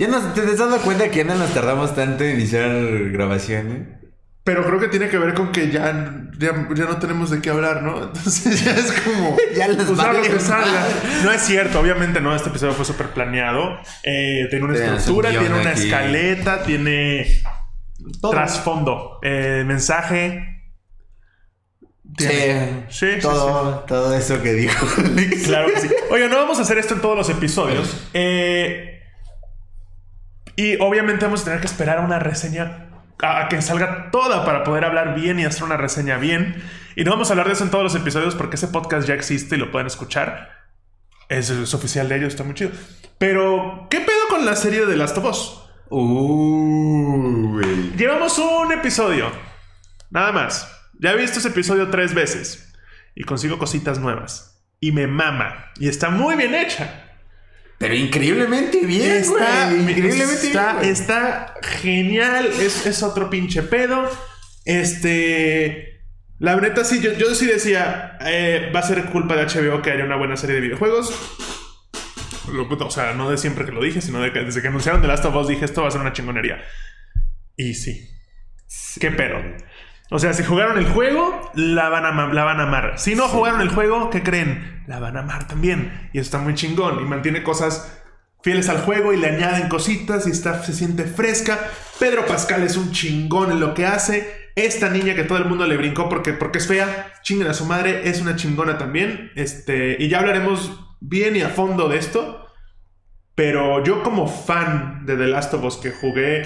Ya nos, ¿Te has dado cuenta que ya no nos tardamos tanto en iniciar grabaciones? Pero creo que tiene que ver con que ya, ya, ya no tenemos de qué hablar, ¿no? Entonces ya es como Ya les usar lo vale que salga. madre. No es cierto, obviamente no. Este episodio fue súper planeado. Eh, tiene una Tenemos estructura, un guion tiene una aquí. escaleta, tiene Todo. trasfondo, eh, mensaje. Tiene- Sí, Sí, sí, todo, todo eso que dijo. Claro que sí. Oye, no vamos a hacer esto en todos los episodios. Eh, y obviamente vamos a tener que esperar a una reseña a, que salga toda para poder hablar bien y hacer una reseña bien. Y no vamos a hablar de eso en todos los episodios porque ese podcast ya existe y lo pueden escuchar. Es, es oficial de ellos, está muy chido. Pero, ¿qué pedo con la serie de Last of Us? Güey. Llevamos un episodio. Nada más. Ya he visto ese episodio tres veces. Y consigo cositas nuevas. Y me mama. Y está muy bien hecha. Pero increíblemente bien, Está, güey. Increíblemente está, bien. güey. está genial. Es, es otro pinche pedo. Este. La neta, sí, yo, yo sí decía. eh, va a ser culpa de HBO que haya una buena serie de videojuegos. Lo- o sea, no de siempre que lo dije, sino de que desde que anunciaron The Last of Us dije esto va a ser una chingonería. Y sí. ¿Qué pedo? O sea, si jugaron el juego, la van, a, la van a amar. Si no jugaron el juego, ¿qué creen? La van a amar también. Y eso está muy chingón. Y mantiene cosas fieles al juego y le añaden cositas y está, se siente fresca. Pedro Pascal es un chingón en lo que hace. Esta niña que todo el mundo le brincó porque, porque es fea, chinguen a su madre, es una chingona también. Este, y ya hablaremos bien y a fondo de esto. Pero yo como fan de The Last of Us que jugué...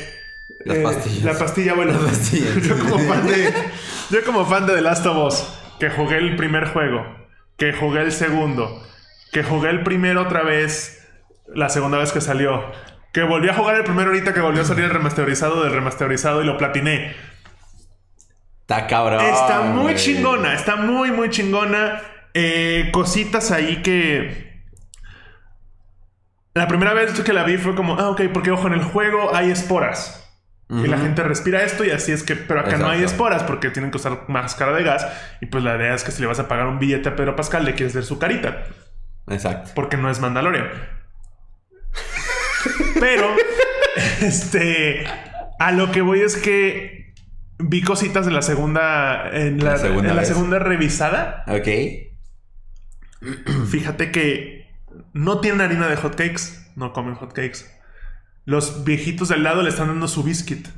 eh, Las pastillas. La pastilla, bueno. Las pastillas. yo como fan de... Yo como fan de The Last of Us, que jugué el primer juego, que jugué el segundo, que jugué el primero otra vez, la segunda vez que salió, que volví a jugar el primero ahorita que volvió a salir el remasterizado del remasterizado y lo platiné. Está cabrón. Está muy chingona, está muy, muy chingona. Eh, cositas ahí que. La primera vez que la vi fue como, ah, ok, porque ojo, en el juego hay esporas. Y la gente respira esto y así es que, pero acá no hay esporas porque tienen que usar máscara de gas. Y pues la idea es que si le vas a pagar un billete a Pedro Pascal, le quieres ver su carita. Exacto. Porque no es Mandalorian. Pero, este. A lo que voy es que vi cositas de la segunda. En la, La segunda en la segunda revisada. Ok. Fíjate que no tienen harina de hotcakes. No comen hotcakes. Los viejitos del lado le están dando su biscuit.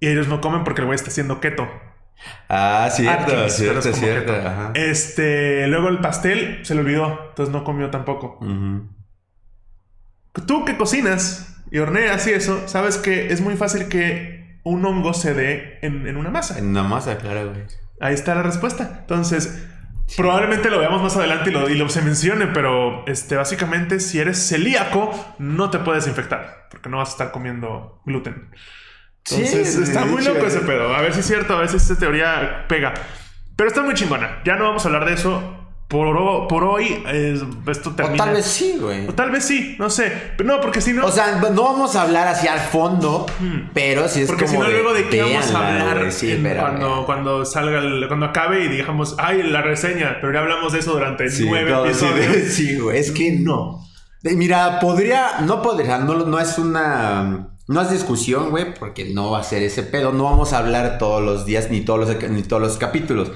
Y ellos no comen porque el güey está haciendo keto. Ah, cierto, Atkins, cierto, es cierto. Ajá. Este. Luego el pastel se le olvidó. Entonces no comió tampoco. Tú que cocinas y horneas y eso, sabes que es muy fácil que un hongo se dé en, en una masa. En una masa, claro, güey. Ahí está la respuesta. Entonces, probablemente lo veamos más adelante y lo, y lo se mencione, pero este, básicamente, si eres celíaco, no te puedes infectar porque no vas a estar comiendo gluten. Entonces, Sí, está muy loco ese pedo. A ver si es cierto, a ver si esta teoría pega. Pero está muy chingona. Ya no vamos a hablar de eso. Por, por hoy, es- esto O termina. tal vez sí, güey. O tal vez sí, no sé. Pero no, porque si no. O sea, no vamos a hablar así al fondo, pero sí es Porque si como no, luego de qué vamos a hablar sí, en- pero, cuando, güey. cuando salga el- cuando acabe y digamos, ay, la reseña, pero ya hablamos de eso durante Sí, nueve no, episodios. sí, güey. Es que no. Eh, Mira, podría, no podría, no, no es una, no es discusión, güey, porque no va a ser ese pedo. No vamos a hablar todos los días ni todos los, ni todos los capítulos.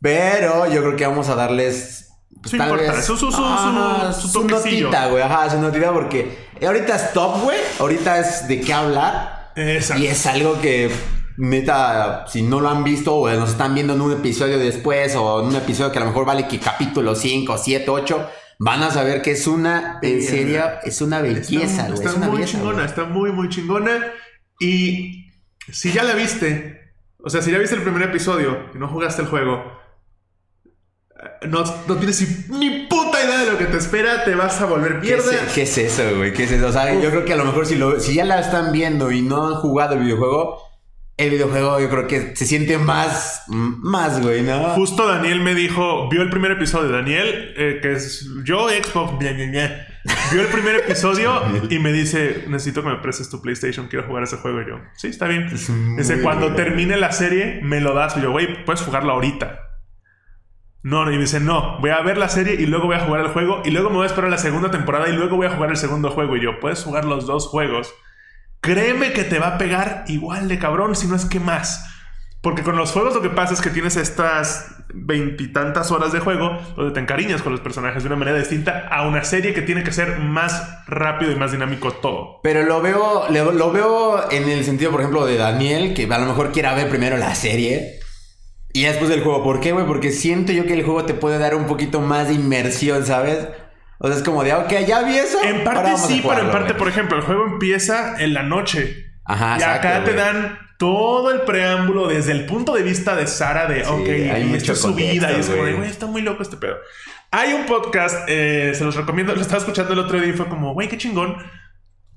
Pero yo creo que vamos a darles. Pues, Su tal importa- vez, su- su- su- su- su notita, güey. Ajá, su notita, porque ahorita es top, güey. Ahorita es de qué hablar. Exacto. Y es algo que, neta, si no lo han visto o nos están viendo en un episodio después o en un episodio que a lo mejor vale que capítulo 5, 7, 8, van a saber que es una, en serio, es una belleza, güey. está muy belleza, chingona, está muy, muy chingona. Y si ya la viste, o sea, si ya viste el primer episodio y no jugaste el juego, no, no tienes ni, ni puta idea de lo que te espera, te vas a volver ¿Qué es, mierda. qué es eso, güey? ¿Qué es eso? O sea, yo creo que a lo mejor si, lo, si ya la están viendo y no han jugado el videojuego, el videojuego yo creo que se siente más, más, güey, ¿no? Justo Daniel me dijo, vio el primer episodio. Daniel, eh, que es yo, Xbox, bla, bla, bla, vio el primer episodio y me dice, necesito que me prestes tu PlayStation, quiero jugar ese juego. Y yo, sí, está bien. Es Dice, cuando termine la serie, me lo das. Y yo, güey, puedes jugarlo ahorita. No, y me dice, no, voy a ver la serie y luego voy a jugar el juego y luego me voy a esperar la segunda temporada y luego voy a jugar el segundo juego. Y yo, puedes jugar los dos juegos. Créeme que te va a pegar igual de cabrón, si no es que más. Porque con los juegos lo que pasa es que tienes estas veintitantas horas de juego donde te encariñas con los personajes de una manera distinta a una serie que tiene que ser más rápido y más dinámico todo. Pero lo veo, lo, veo en el sentido, por ejemplo, de Daniel, que a lo mejor quiera ver primero la serie. Y después del juego. ¿Por qué, güey? Porque siento yo que el juego te puede dar un poquito más de inmersión, ¿sabes? O sea, es como de, ok, ya vi eso. En parte sí, pero en parte, por ejemplo, el juego empieza en la noche. Ajá, y exacto, acá te dan todo el preámbulo desde el punto de vista de Sara de, ok, hay esta es su vida. Y es como güey, está muy loco este pedo. Hay un podcast, eh, se los recomiendo, lo estaba escuchando el otro día y fue como, güey, qué chingón.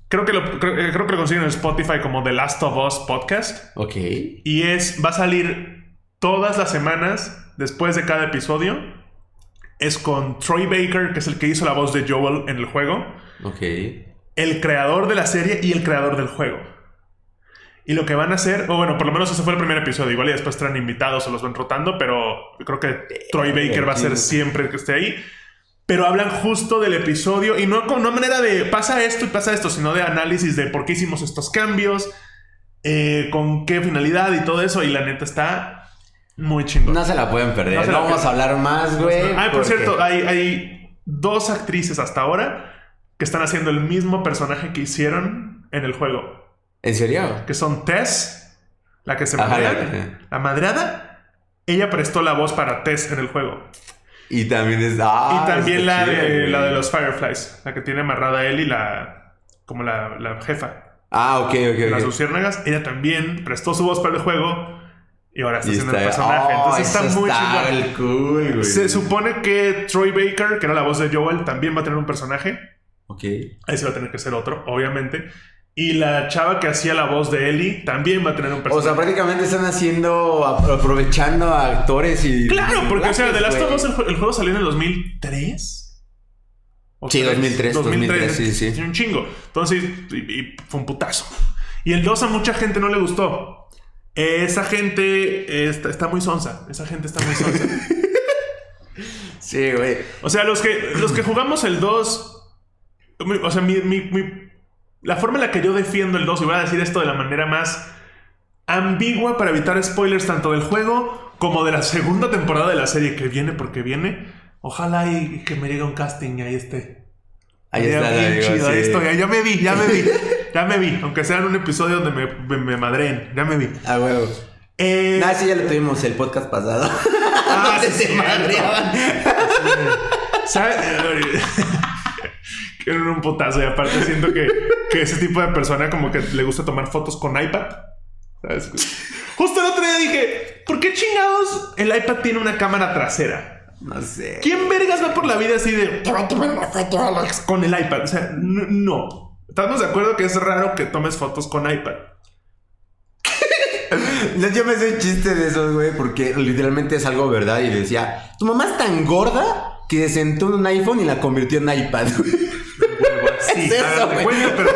Creo que, lo, creo, eh, creo que lo consiguen en Spotify como The Last of Us Podcast. Ok. Y es, va a salir todas las semanas después de cada episodio. Es con Troy Baker, que es el que hizo la voz de Joel en el juego Ok. el creador de la serie y el creador del juego. Y lo que van a hacer, o bueno, por lo menos ese fue el primer episodio, igual y después traen invitados o los van rotando, pero creo que Troy Baker va a ser siempre el que esté ahí. Pero hablan justo del episodio y no con una manera de pasa esto y pasa esto, sino de análisis de por qué hicimos estos cambios, eh, con qué finalidad y todo eso. Y la neta está muy chingón. No se la pueden perder. No vamos a hablar más, güey. Ah, por porque- cierto, hay, hay dos actrices hasta ahora que están haciendo el mismo personaje que hicieron en el juego. ¿En serio? que son Tess, la que se madrea, la- madreada. Ella prestó la voz para Tess en el juego. Y también es. Ah, y también la chido, de, la de los Fireflies, la que tiene amarrada a él y la. como la, la jefa. Ah, ok, ok, Las luciérnagas. Ella también prestó su voz para el juego. Y ahora está Y haciendo el está- personaje. Oh, Entonces está muy está chingón. el cool, güey. Se supone que Troy Baker, que era la voz de Joel, también va a tener un personaje. Ok. Ahí se va a tener que ser otro, obviamente. Y la chava que hacía la voz de Ellie también va a tener un O personaje. sea, prácticamente están haciendo, ap- aprovechando a actores y. Claro, porque, o sea, The Last of. Us, el, jue- el juego salió en el 2003. ¿O Sí, tres? 2003, 2003, sí, sí. Es un chingo. Entonces, y, y fue un putazo. Y el 2 a mucha gente no le gustó. Esa gente está, está muy sonsa. Esa gente está muy sonsa. Sí, güey. o sea, los que, los que jugamos el 2. mi- O sea, mi, mi- mi- la forma en la que yo defiendo el 2, y voy a decir esto de la manera más ambigua para evitar spoilers tanto del juego como de la segunda temporada de la serie que viene porque viene. Ojalá y que me llegue un casting y ahí esté. Ahí está, chido, ahí estoy, ya me vi, ya me vi, ya me vi. Aunque sea en un episodio donde me, me, me madreen, ya me vi. A huevo. Eh, Nah, sí, ya lo tuvimos el podcast pasado. Ah, sí, Se madreaban. ¿Sabes? que eran un putazo y aparte siento que, que ese tipo de persona como que le gusta tomar fotos con iPad. ¿Sabes? Justo el otro día dije, ¿por qué chingados el iPad tiene una cámara trasera? No sé. ¿Quién vergas va por la vida así de "Te voy a tomar una foto, Alex", con el iPad? O sea, no. Estamos de acuerdo que es raro que tomes fotos con iPad. No, Yo me sé un chiste de esos, güey, porque literalmente es algo verdad. Y decía, tu mamá es tan gorda que se sentó en un iPhone y la convirtió en iPad. güey. Sí, Es eso, güey. pero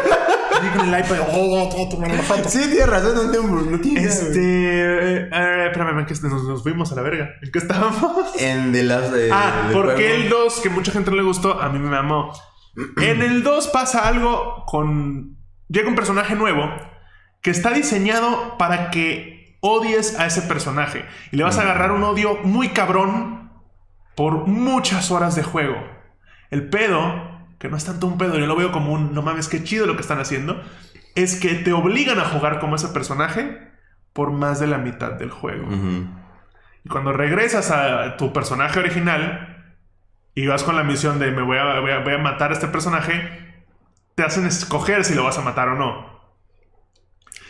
el iPad. "Oh, una foto". sí, tienes razón, no tengo. No tiene nada, Este. eh, eh, espérame, que nos, nos fuimos a la verga. ¿En qué estábamos? En de. Ah, del porque el 2, que mucha gente no le gustó, a mí me amó. En el 2 pasa algo con. Llega un personaje nuevo que está diseñado para que odies a ese personaje. Y le vas a agarrar un odio muy cabrón por muchas horas de juego. El pedo, que no es tanto un pedo, yo lo veo como un no mames, qué chido lo que están haciendo, es que te obligan a jugar como ese personaje por más de la mitad del juego. Y cuando regresas a tu personaje original y vas con la misión de me voy a, voy a- voy a matar a este personaje, te hacen escoger si lo vas a matar o no.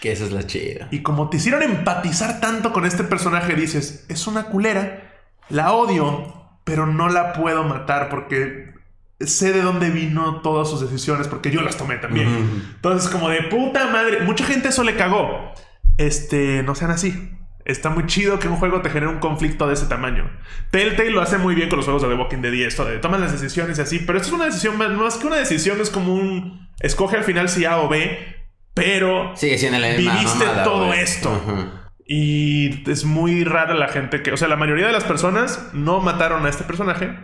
Que esa es la chida. Y como te hicieron empatizar tanto con este personaje, dices, es una culera, la odio, pero no la puedo matar porque sé de dónde vino todas sus decisiones, porque yo las tomé también. Entonces, como de puta madre, mucha gente eso le cagó. Este, no sean así. Está muy chido que un juego te genere un conflicto de ese tamaño. Telltale lo hace muy bien con los juegos de The Walking Dead y esto de toman las decisiones y así, pero esto es una decisión más, más que una decisión, es como un escoge al final si A o B, pero Sigue siendo la misma Viviste mamada, todo esto. Y es muy rara la gente que. O sea, la mayoría de las personas no mataron a este personaje.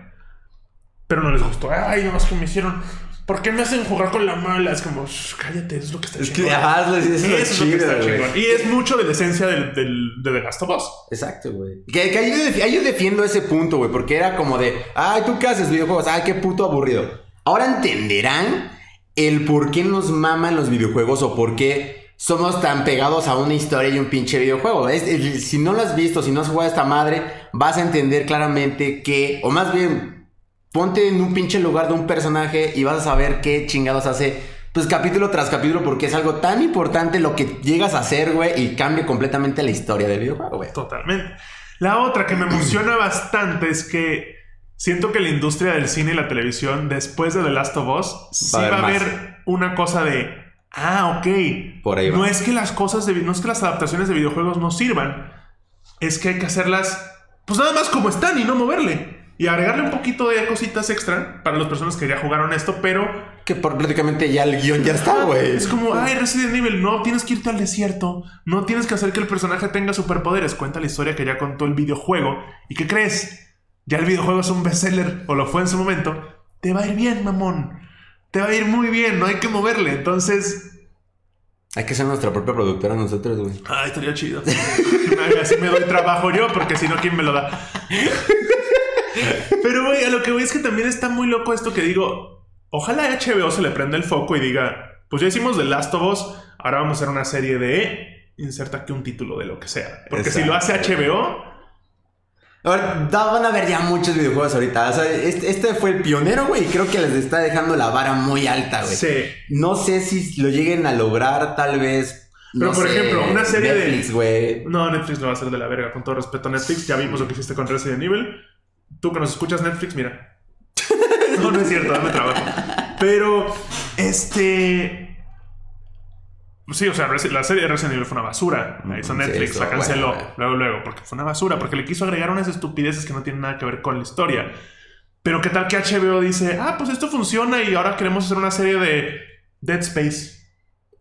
Pero no les gustó. Ay, nomás que me hicieron. ¿Por qué me hacen jugar con la mala? Es como, "Shh, cállate, es lo que está Es chingón. que, ajá, es es lo que chido, está chingón. Y es mucho de la esencia del, del, de The Last of Us. Exacto, güey. Que, que ahí, yo defi- ahí yo defiendo ese punto, güey, porque era como de, ay, ¿tú qué haces videojuegos? Ay, qué puto aburrido. Ahora entenderán el por qué nos maman los videojuegos o por qué somos tan pegados a una historia y un pinche videojuego. Es- si no lo has visto, si no has jugado esta madre, vas a entender claramente que, o más bien, ponte en un pinche lugar de un personaje y vas a saber qué chingados hace. Pues capítulo tras capítulo, porque es algo tan importante lo que llegas a hacer, güey, y cambia completamente la historia del videojuego, güey. Totalmente. La otra que me emociona bastante es que siento que la industria del cine y la televisión, después de The Last of Us, sí Va a va a haber haber una cosa de. Ah, ok. Por ahí va. No es que las cosas de. No es que las adaptaciones de videojuegos no sirvan. Es que hay que hacerlas. Pues nada más como están y no moverle. Y agregarle un poquito de cositas extra para las personas que ya jugaron esto, pero Que por prácticamente ya el guion ya está, güey. es como, ay, Resident Evil, no tienes que irte al desierto, no tienes que hacer que el personaje tenga superpoderes. Cuenta la historia que ya contó el videojuego. ¿Y qué crees? Ya el videojuego es un bestseller, o lo fue en su momento. Te va a ir bien, mamón. Te va a ir muy bien, no hay que moverle. Entonces, Hay que ser nuestra propia productora nosotros, güey. ay, estaría chido. Así me doy trabajo yo, porque si no, ¿quién me lo da? Pero, güey, a lo que voy es que también está muy loco esto que digo. Ojalá HBO se le prenda el foco y diga: Pues ya hicimos The Last of Us, ahora vamos a hacer una serie de. Inserta aquí un título de lo que sea. Porque si lo hace HBO, Ahora, van a ver ya muchos videojuegos ahorita. O sea, este, este fue el pionero, güey. Y creo que les está dejando la vara muy alta, güey. sí. No sé si lo lleguen a lograr, tal vez. Pero, no por sé, ejemplo, una serie de- Netflix, güey. No, Netflix lo va a hacer de la verga, con todo respeto a Netflix. Ya vimos lo que hiciste con Resident Evil. Tú que nos escuchas Netflix, mira. No, no es cierto, dame trabajo. Pero, este. Sí, o sea, la serie de Resident Evil fue una basura. La hizo Sí, Netflix, eso, la canceló. bueno. Luego, luego, porque fue una basura. Porque le quiso agregar unas estupideces que no tienen nada que ver con la historia. Pero, ¿qué tal que HBO dice, ah, pues esto funciona y ahora queremos hacer una serie de Dead Space?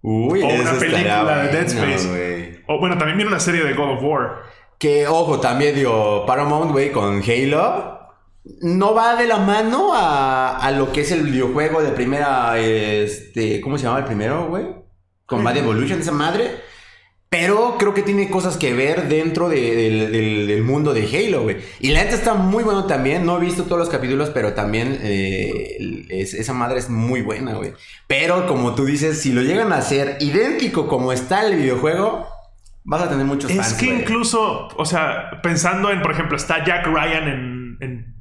Uy, O una película de Dead Space. O bueno, también viene una serie de God of War. Que, ojo, también dio Paramount, güey, con Halo. No va de la mano a, a lo que es el videojuego de primera, este, ¿cómo se llama el primero, güey? Con Bad Evolution, esa madre. Pero creo que tiene cosas que ver dentro de- del, mundo de Halo, güey. Y la neta está muy bueno también. No he visto todos los capítulos, pero también eh, es- esa madre es muy buena, güey. Pero como tú dices, si lo llegan a hacer idéntico como está el videojuego, vas a tener muchos Es que güey. incluso, o sea, pensando en, por ejemplo, está Jack Ryan en, en-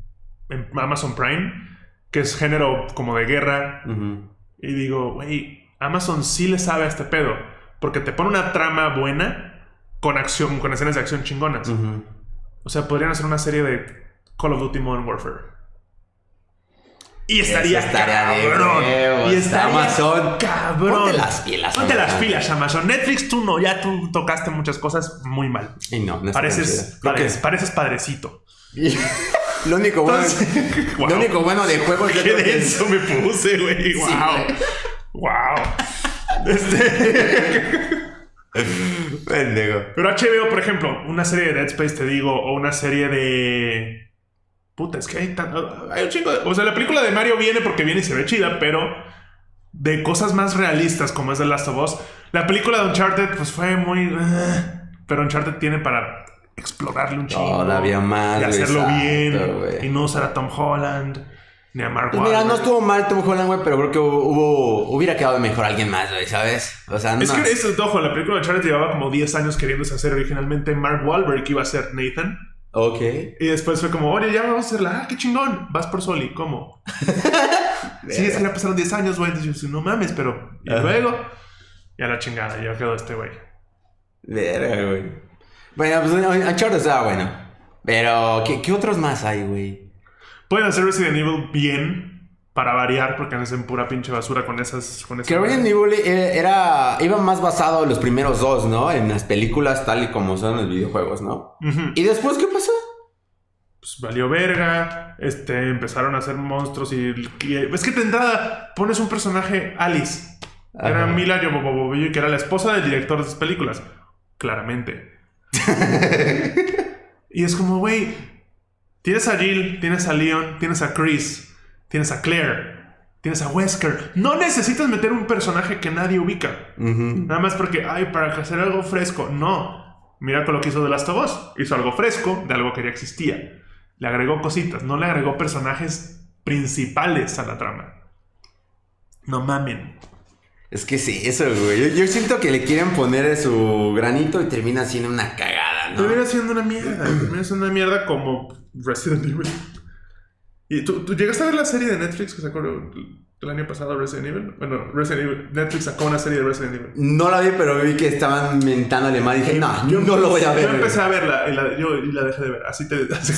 en Amazon Prime, que es género como de guerra, y digo, güey, Amazon sí le sabe a este pedo, porque te pone una trama buena con acción, con escenas de acción chingonas. O sea, podrían hacer una serie de Call of Duty Modern Warfare. Y estaría, estaría de cabrón. y estaría Amazon, cabrón. ponte las pilas, Ponte las Amazon. pilas, Amazon. Netflix, tú no. Ya tú tocaste muchas cosas muy mal. Y no, Pareces, pareces, pareces padrecito. lo único bueno, Entonces, lo wow. único bueno de juegos Qué denso me puse, güey. Wow. güey. wow. Este... Pendejo. Pero HBO, por ejemplo, una serie de Dead Space, te digo, o una serie de. Puta, es que hay tan. Hay un chingo de. O sea, la película de Mario viene porque viene y se ve chida, pero. De cosas más realistas como es The Last of Us. La película de Uncharted, pues fue muy. eh, pero Uncharted tiene para explorarle un chingo. Todavía más, Y hacerlo exacto, bien. güey. Y no usar a Tom Holland. Ni a Mark Pues mira, no estuvo mal Tom Holland, güey, pero creo que hubo, hubiera quedado mejor alguien más, güey, ¿sabes? O sea, no. Es que es ojo, la película de Uncharted llevaba como 10 años queriéndose hacer originalmente Mark Wahlberg, que iba a ser Nathan. Ok. Y después fue como, oye, ya vamos a hacerla. Ah, qué chingón. Vas por Soli. ¿Cómo? sí, es que ya pasaron 10 años, güey. Entonces yo, no mames, pero. Y Ajá. luego. Ya la chingada, ya quedó este güey. Verga, güey. Bueno, pues Uncharted estaba bueno. Pero, ¿qué, qué otros más hay, güey? Pueden hacer Resident Evil bien. Para variar, porque hacen pura pinche basura con esas. Con esas Que Resident Evil eh, era, iba más basado en los primeros dos, ¿no? En las películas tal y como son los videojuegos, ¿no? ¿Y después qué pasó? Pues valió verga. Este, empezaron a hacer monstruos y. y- es que de entrada pones un personaje, Alice. Era Ajá. Mila Jovovich, que era la esposa del director de esas películas. Claramente. y es como, güey, tienes a Jill, tienes a Leon, tienes a Chris, tienes a Claire, tienes a Wesker. No necesitas meter un personaje que nadie ubica. Nada más porque, ay, para hacer algo fresco. No. Mira con lo que hizo The Last of Us. Hizo algo fresco de algo que ya existía. Le agregó cositas, no le agregó personajes principales a la trama. No mamen. Es que sí, eso, güey. Yo, siento que le quieren poner su granito y termina siendo una cagada, ¿no? Termina siendo una mierda. termina siendo una mierda como Resident Evil. ¿Y tú, tú, llegaste a ver la serie de Netflix que sacó el año pasado Resident Evil? Bueno, Resident Evil. Netflix sacó una serie de Resident Evil. No la vi, pero vi que estaban mentándole más. Dije, no, yo no lo voy a ver. Yo empecé a verla y la, yo, y la dejé de ver. Así te. sí,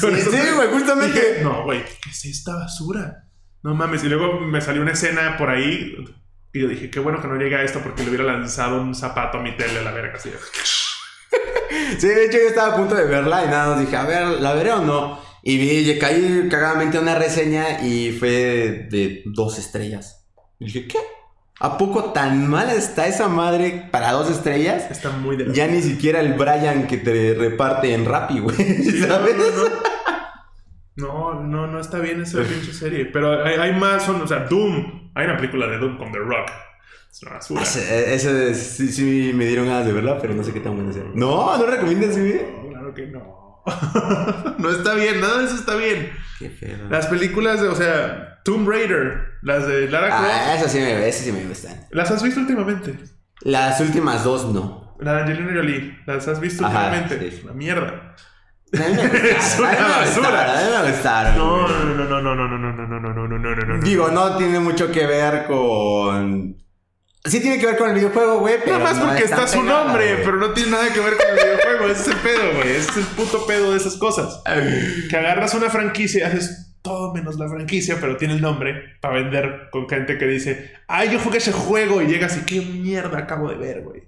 güey, justamente. no, güey, ¿qué es esta basura? No mames. Y luego me salió una escena por ahí y yo dije, qué bueno que no llegue a esto porque le hubiera lanzado un zapato a mi tele a la verga. Así. sí, de hecho yo estaba a punto de verla y nada, dije, a ver, ¿la veré o no? Y vi, caí cagadamente una reseña y fue de dos estrellas. Y dije, ¿qué? ¿A poco tan mala está esa madre para dos estrellas? Está muy de Ya ni siquiera el Brian que te reparte en Rappi, güey. ¿Sabes? No, no, no, está bien esa pinche serie. Pero hay, más, son, o sea, Doom. Hay una película de Doom con The Rock. Es una basura. Ese, sí, sí, me dieron ganas de verla, pero no sé qué tan buena ser. No, no recomiendas, güey. claro que no. No está bien, nada de eso está bien. Qué feo. Las películas de, o sea, Tomb Raider, las de Lara Croft. Ah, esas sí me, esas sí me gustan. ¿Las has visto últimamente? Las últimas dos no. La de Angelina Jolie, ¿las has visto últimamente? Es una mierda. es una basura. No, no, no, no, no, no, no, no, no, no, no, no, no, no. Digo, no tiene mucho que ver con Sí tiene que ver con el videojuego, güey, pero. Nada más porque está su nombre, pero no tiene nada que ver con el videojuego. Ese es el pedo, güey. Ese es el puto pedo de esas cosas. que agarras una franquicia y haces todo menos la franquicia, pero tiene el nombre para vender con gente que dice, ay, yo jugué ese juego y llegas y qué mierda acabo de ver, güey.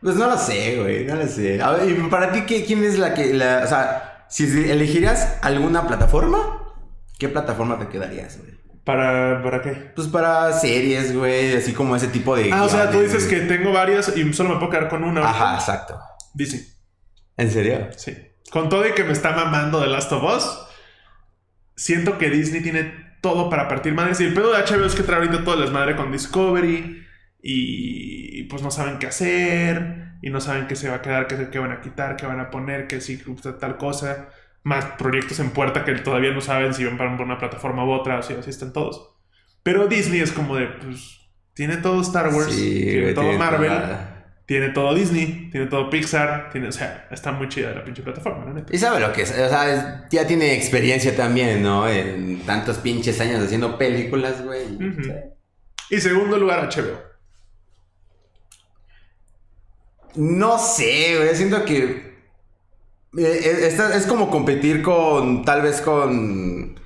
Pues no lo sé, güey, no lo sé. A ver, ¿y para ti qué, quién es la que, la, o sea, si elegirías alguna plataforma, ¿qué plataforma te quedarías, güey? ¿Para, ¿Para qué? Pues para series, güey, así como ese tipo de... Ah, o sea, tú dices que tengo varias y solo me puedo quedar con una. Ajá, exacto. Disney. ¿En serio? Sí. Con todo y que me está mamando The Last of Us, siento que Disney tiene todo para partir madres. Y el pedo de HBO es que trae ahorita todas las madres con Discovery y pues no saben qué hacer y no saben qué se va a quedar, qué, qué van a quitar, qué van a poner, qué sí, tal cosa más proyectos en puerta que todavía no saben si van para una plataforma u otra, si así están todos. Pero Disney es como de, pues, tiene todo Star Wars, tiene todo Marvel, tiene todo Disney, tiene todo Pixar, tiene, o sea, está muy chida la pinche plataforma, ¿no? Y sabe lo que es, o sea, ya tiene experiencia también, ¿no? En tantos pinches años haciendo películas, güey. Y segundo lugar, HBO. No sé, güey, siento que eh, eh, es, como competir con, tal vez con,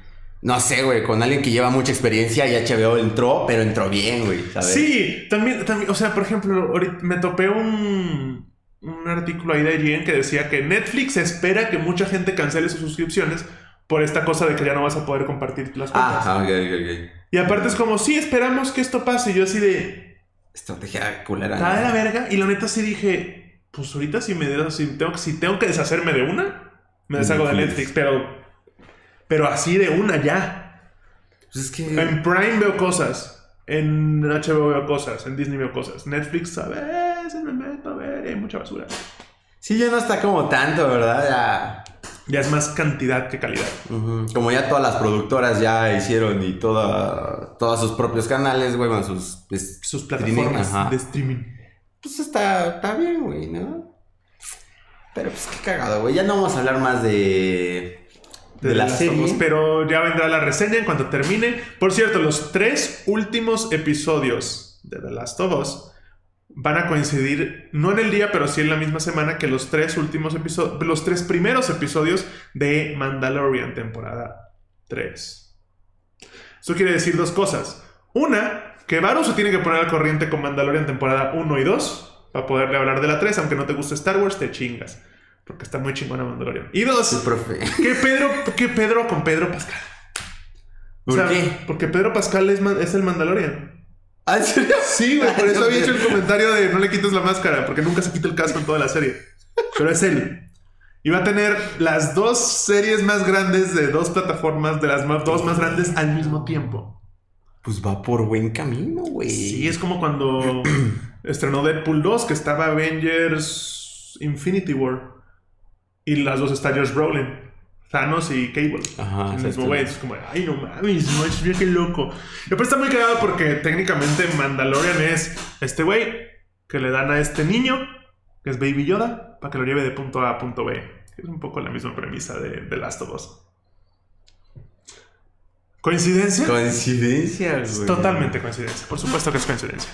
no sé, güey, con alguien que lleva mucha experiencia y HBO entró, pero entró bien, güey, Sí, también, también, o sea, por ejemplo, me topé un, un artículo ahí de IGN que decía que Netflix espera que mucha gente cancele sus suscripciones por esta cosa de que ya no vas a poder compartir las cuentas. Ah, ok, ok, Y aparte es como, sí, esperamos que esto pase. Y yo así de... Estrategia culera. Está de la verga. Y la neta sí dije, pues ahorita si me si tengo, si tengo que deshacerme de una, me deshago de Netflix, pero pero así de una ya. Pues es que en Prime veo cosas, en HBO veo cosas, en Disney veo cosas, Netflix a veces me meto a ver, hay mucha basura. Sí, ya no está como tanto, ¿verdad? Ya ya es más cantidad que calidad. Como ya todas las productoras ya hicieron y toda, todos sus propios canales, güey, sus, sus plataformas de streaming pues está, está bien, güey, ¿no? Pero pues qué cagado, güey. Ya no vamos a hablar más de, de, la serie. pero ya vendrá la reseña en cuanto termine. Por cierto, los tres últimos episodios de The Last of Us van a coincidir, no en el día, pero sí en la misma semana que los tres últimos episodios, los tres primeros episodios de Mandalorian temporada 3. Eso quiere decir dos cosas. Una, que Varus se tiene que poner al corriente con Mandalorian temporada 1 y 2 para poderle hablar de la 3, aunque no te guste Star Wars, te chingas. Porque está muy chingona Mandalorian. Y dos, ¿qué Pedro, qué Pedro con Pedro Pascal? ¿Por qué? Porque Pedro Pascal es, es el Mandalorian. ¿Ah, Sí, güey, por eso había hecho el comentario de no le quites la máscara, porque nunca se quita el casco en toda la serie. pero es él. Y va a tener las dos series más grandes de dos plataformas, de las más- dos más grandes al mismo tiempo. Pues va por buen camino, güey. Sí, es como cuando estrenó Deadpool 2, que estaba Avengers Infinity War. Y las dos está Josh Brolin. Thanos y Cable. Ajá, El mismo güey. Es como, ay, no mames, no es qué loco. Y aparte está muy cagado porque técnicamente Mandalorian es este güey que le dan a este niño, que es Baby Yoda, para que lo lleve de punto A a punto B. Es un poco la misma premisa de The Last of Us. ¿Coincidencia? Coincidencia, güey. Totalmente coincidencia. Por supuesto que es coincidencia.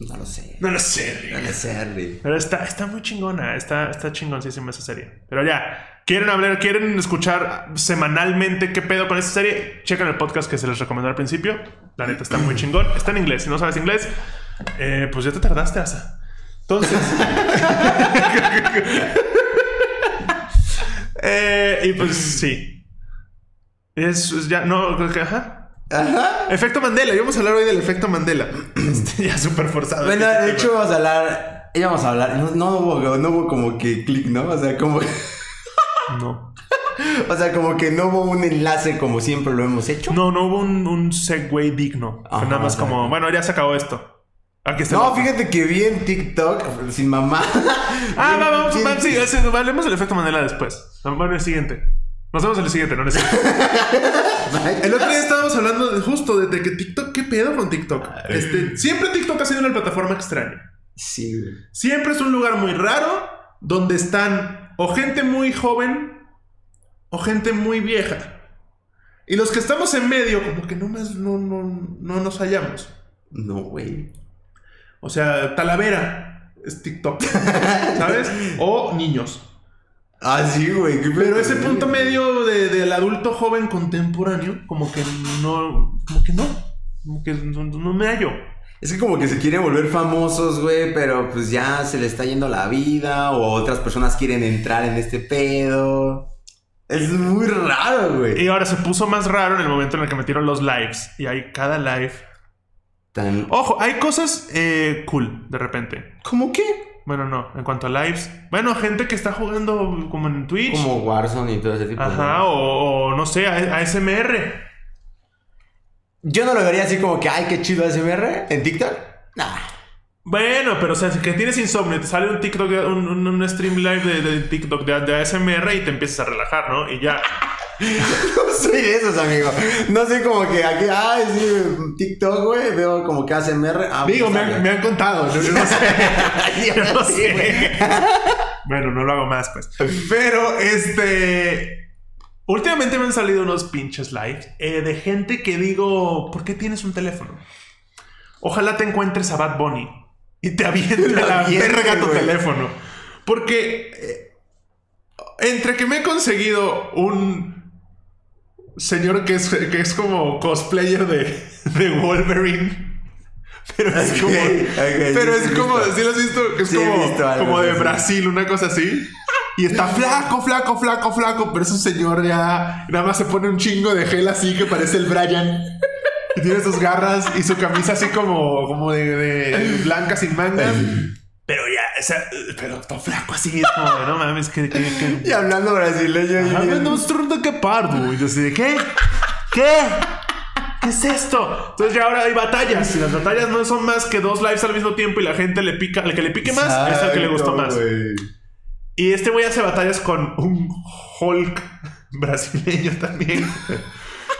No lo sé. No lo sé, Rick. No lo sé, Rick. Pero está, está muy chingona, está, está chingoncísima esa serie. Pero ya, ¿quieren hablar, quieren escuchar semanalmente qué pedo con esta serie? Chequen el podcast que se les recomendó al principio. La neta está muy chingón. Está en inglés. Si no sabes inglés, eh, pues ya te tardaste, Asa. Entonces. Eh, y pues sí. Es, ya, no, creo que, ajá. Ajá. Efecto Mandela, íbamos a hablar hoy del efecto Mandela. Este, ya súper forzado. Bueno, de hecho vamos a hablar... Íbamos a hablar... No, no hubo, no hubo como que clic, ¿no? O sea, como... No. O sea, como que no hubo un enlace como siempre lo hemos hecho. No, no hubo un, un segue digno. Fue nada más como, bueno, ya se acabó esto. Aquí está. No, fíjate que vi en TikTok, sin mamá. Ah, vamos, vamos, sí, hablemos del efecto Mandela después. Bueno, el siguiente. Nos vemos en el siguiente, no en el siguiente. TikTok. El otro día estábamos hablando de- justo de, de que TikTok, ¿qué pedo con TikTok? Este, siempre TikTok ha sido una plataforma extraña. Sí, güey. Siempre es un lugar muy raro donde están o gente muy joven o gente muy vieja. Y los que estamos en medio, como que no, más, no, no, no nos hallamos. No, güey. O sea, Talavera es TikTok, ¿sabes? O niños. Ah, sí, güey. qué Pero ese punto medio de- del adulto joven contemporáneo, como que no, como que no, como que no, no me hallo. Es que como que se quieren volver famosos, güey, pero pues ya se le está yendo la vida o otras personas quieren entrar en este pedo. Es muy raro, güey. Y ahora se puso más raro en el momento en el que metieron los lives. Y hay cada live. Tan... Ojo, hay cosas eh, cool de repente. ¿Cómo qué? Bueno, no, en cuanto a lives. Bueno, gente que está jugando como en Twitch. Como Warzone y todo ese tipo. Ajá, de... o, o no sé, a- ASMR. Yo no lo vería así como que, ay, qué chido ASMR en TikTok. Nah. Bueno, pero o sea, si que tienes insomnio, te sale un TikTok, un, un- un stream live de, de TikTok de, de ASMR y te empiezas a relajar, ¿no? Y ya. No soy de esos, amigo. No sé como que aquí, ay, sí, TikTok, güey, veo como que ASMR. Ah, Digo, pues, me está han, me han contado, yo, yo no sé. Yo no sé. bueno, no lo hago más, pues. Pero, este. Últimamente me han salido unos pinches lives eh, de gente que digo, ¿por qué tienes un teléfono? Ojalá te encuentres a Bad Bunny y te aviente la verga tu teléfono. Porque eh, entre que me he conseguido un señor que es, que es como cosplayer de, de Wolverine. Pero es como. pero es como. visto. ¿Sí lo has visto? Que es Sí, como, algo como de. Brasil, una cosa así. Y está flaco, flaco, flaco, flaco. Pero es un señor ya. Nada más se pone un chingo de gel así que parece el Brian. Y tiene sus garras y su camisa así como, como de, de blanca sin mangas. Pero ya, o sea, pero todo flaco así. Es como, no mames, que. que, que Y hablando brasileño. Ah, y- trata que pardo. Y yo así de, ¿qué? ¿Qué? ¿Qué es esto? Entonces ya ahora hay batallas. Y las batallas no son más que dos lives al mismo tiempo y la gente le pica. El que le pique más es el que le gustó más. Y este güey hace batallas con un Hulk brasileño también.